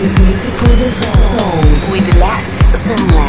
This is music for the soul with the last sunlight.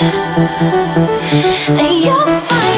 Alone. You'll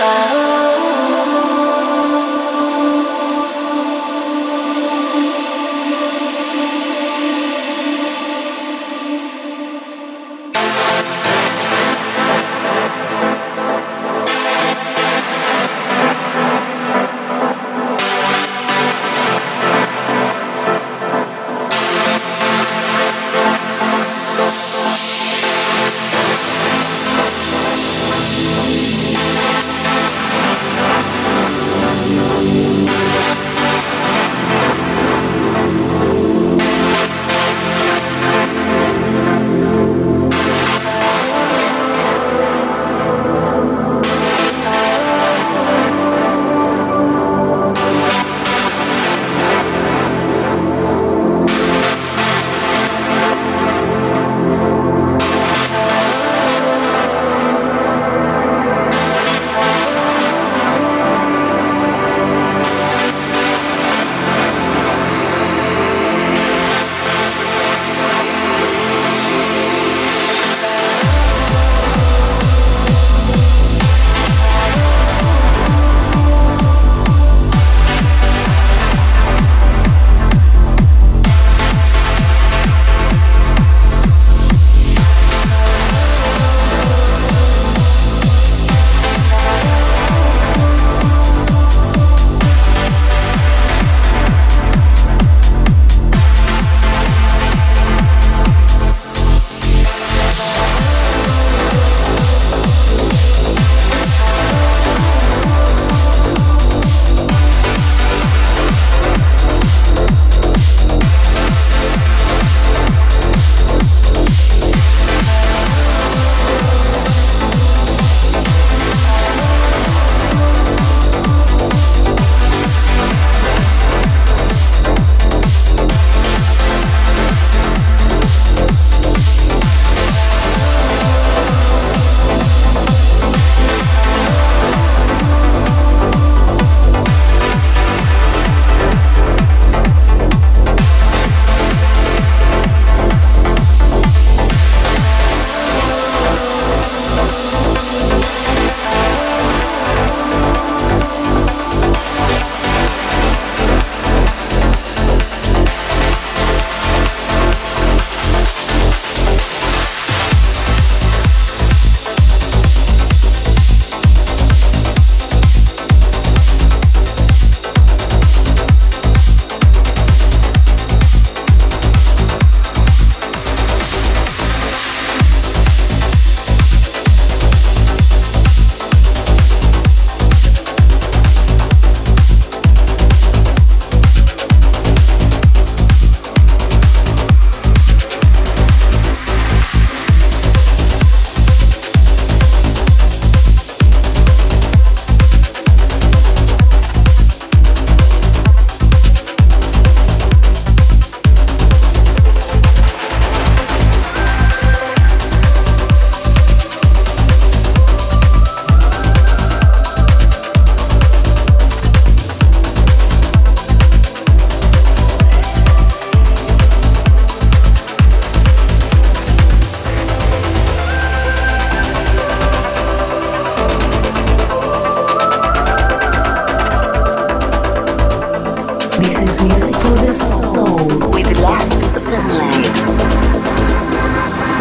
다.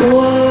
Whoa.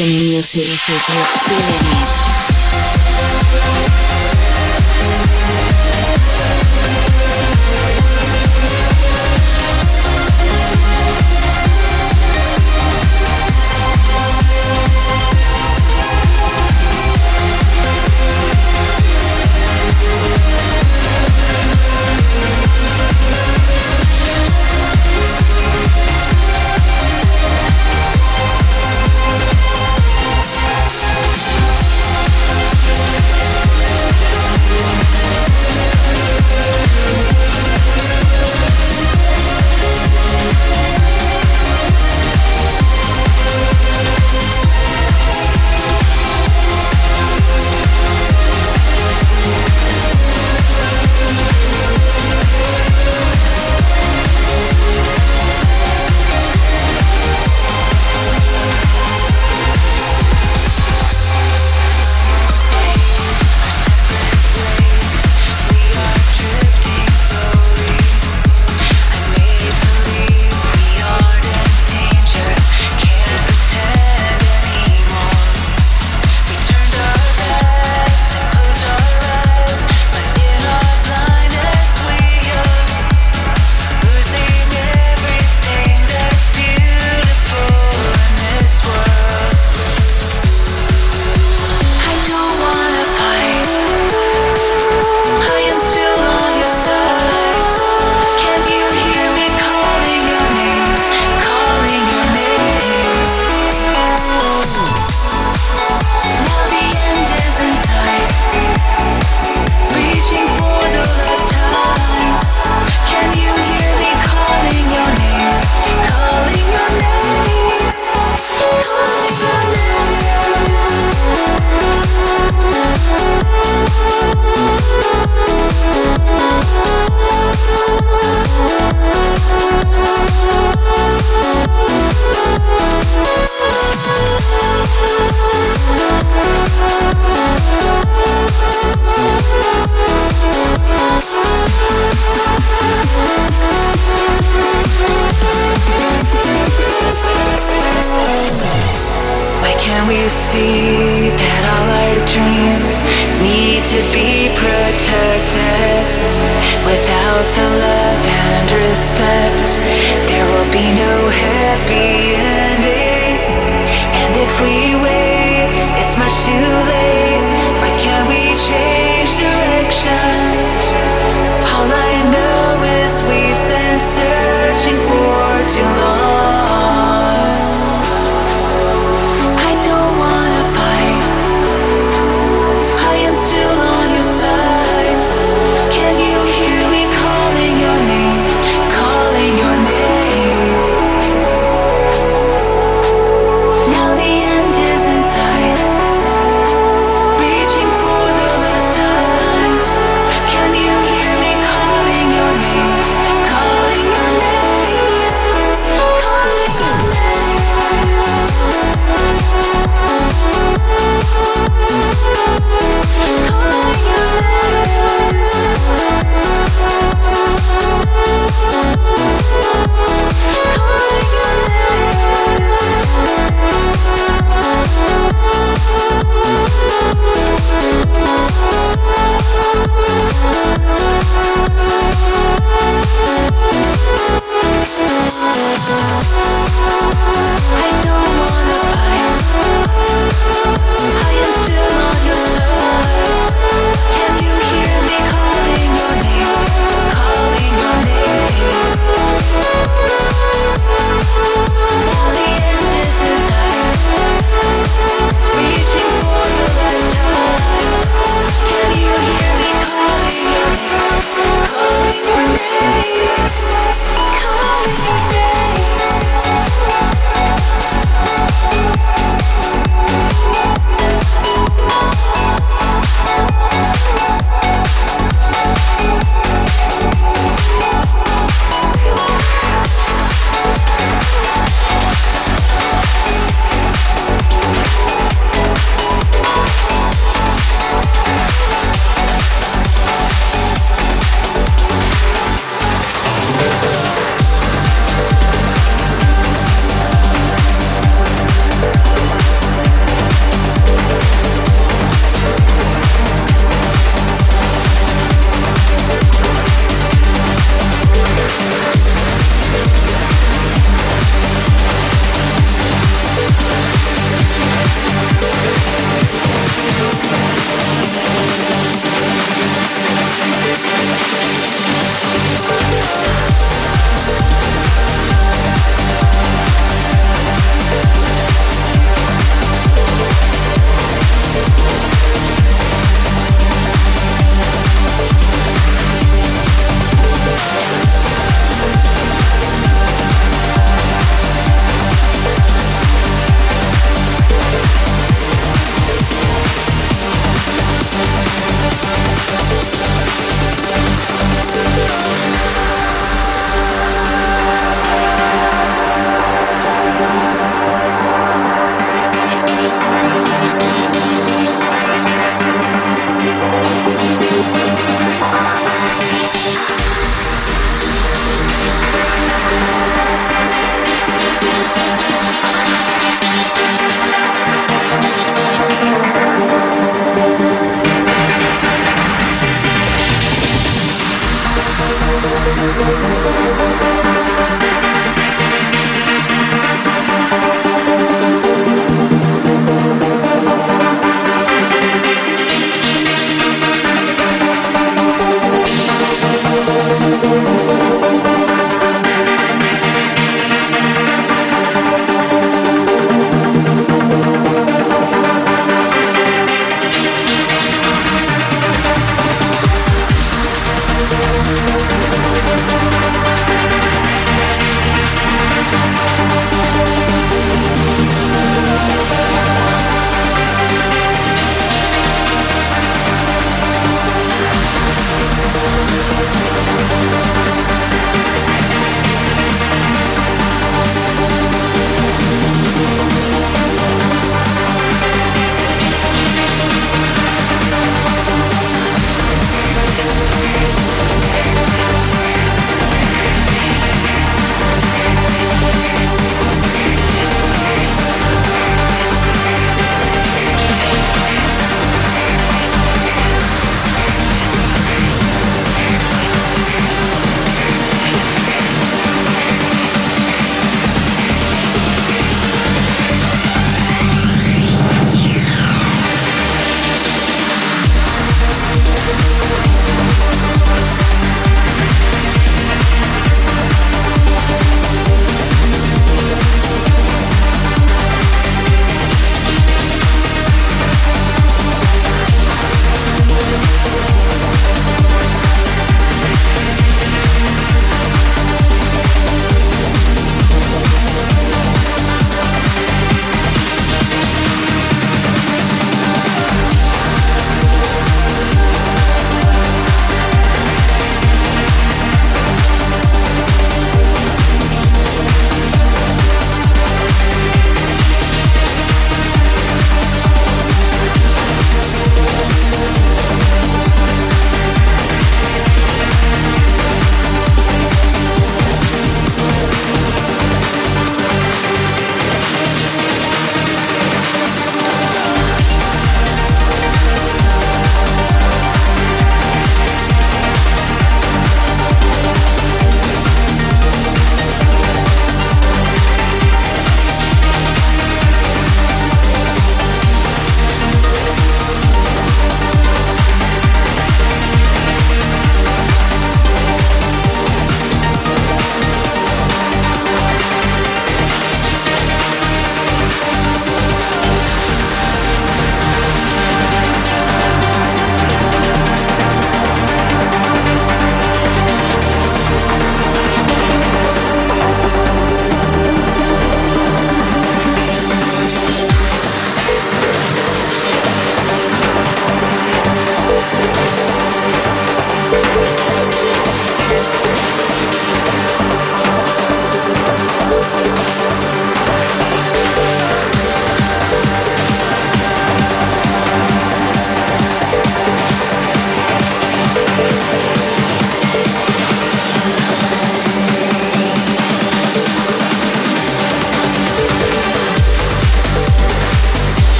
Music, you're feeling it.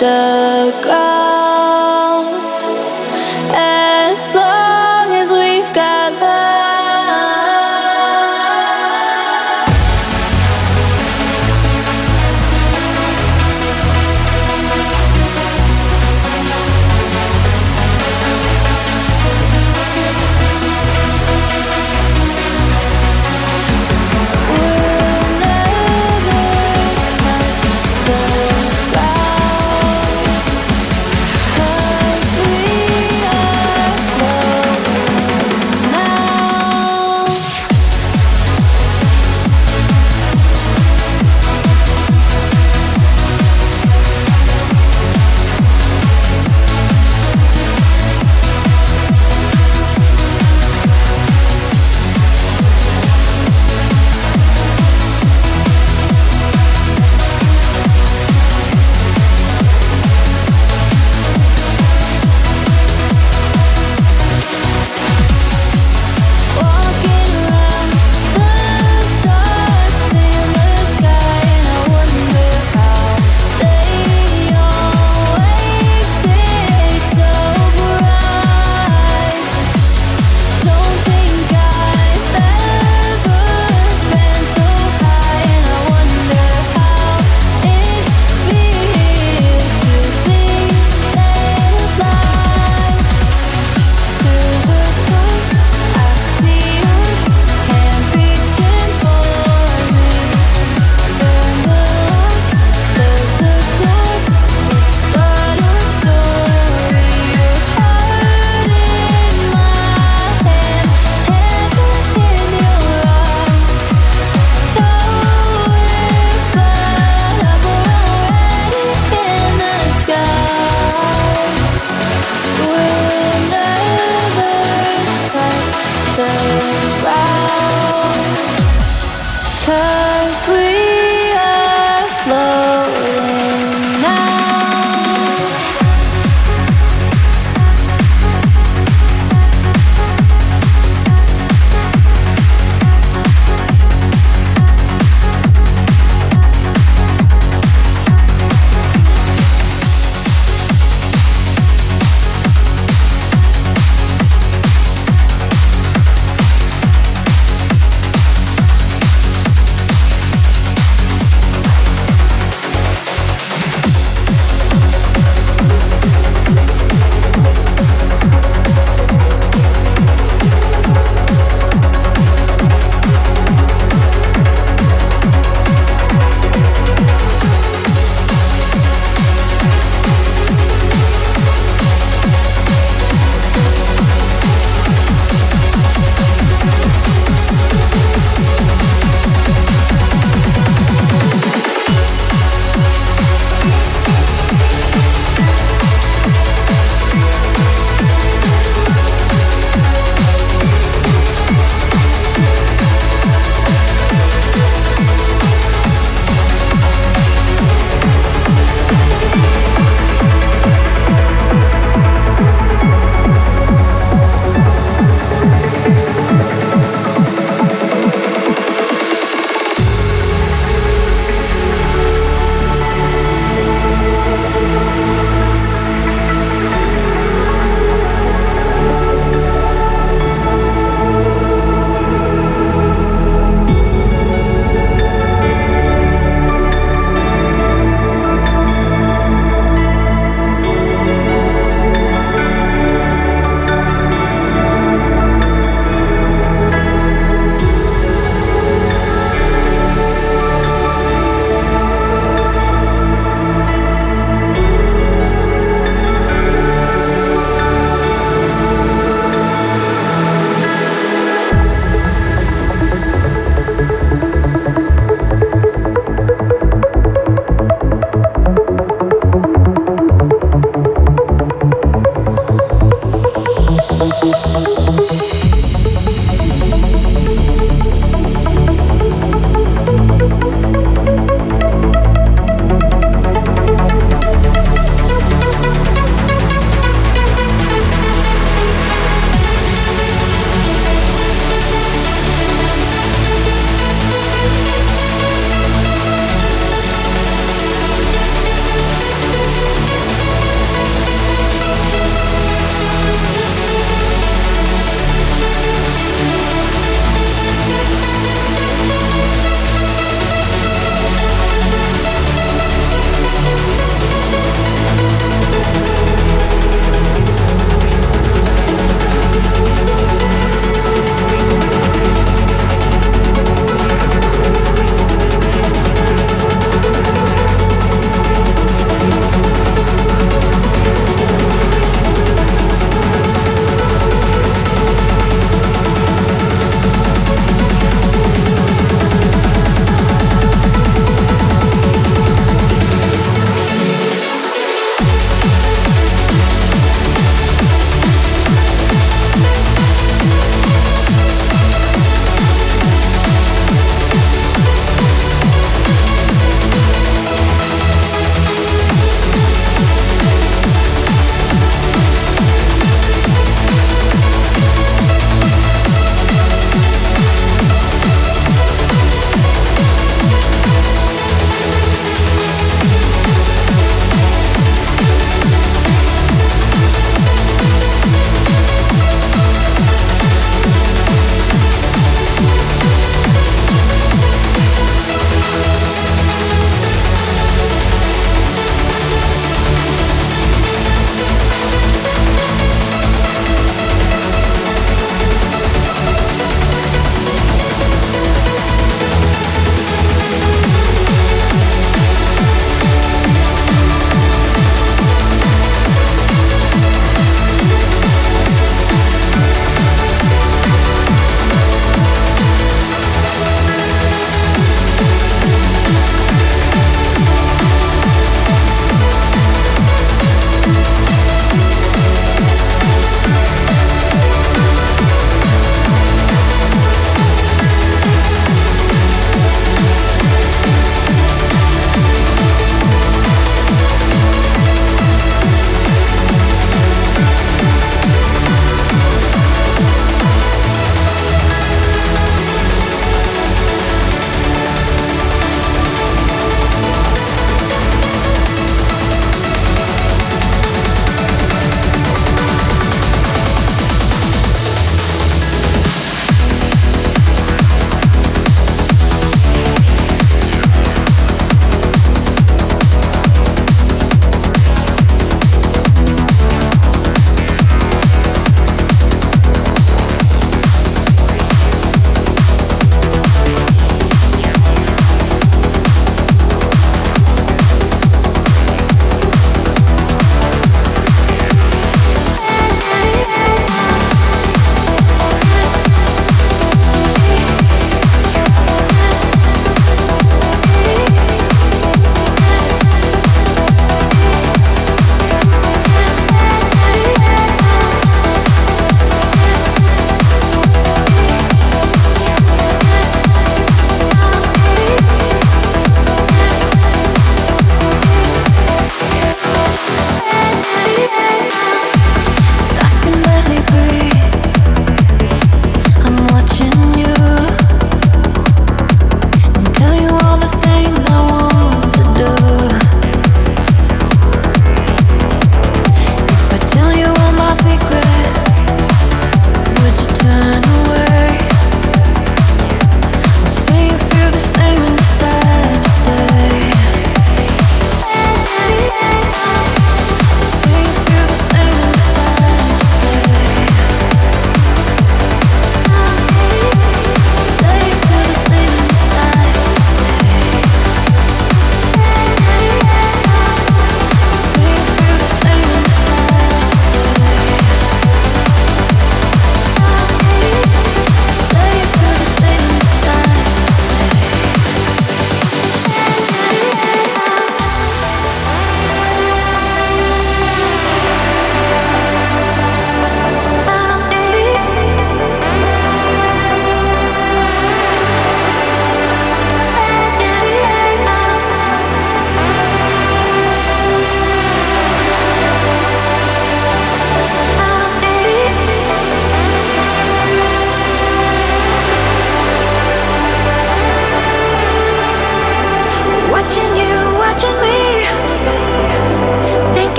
the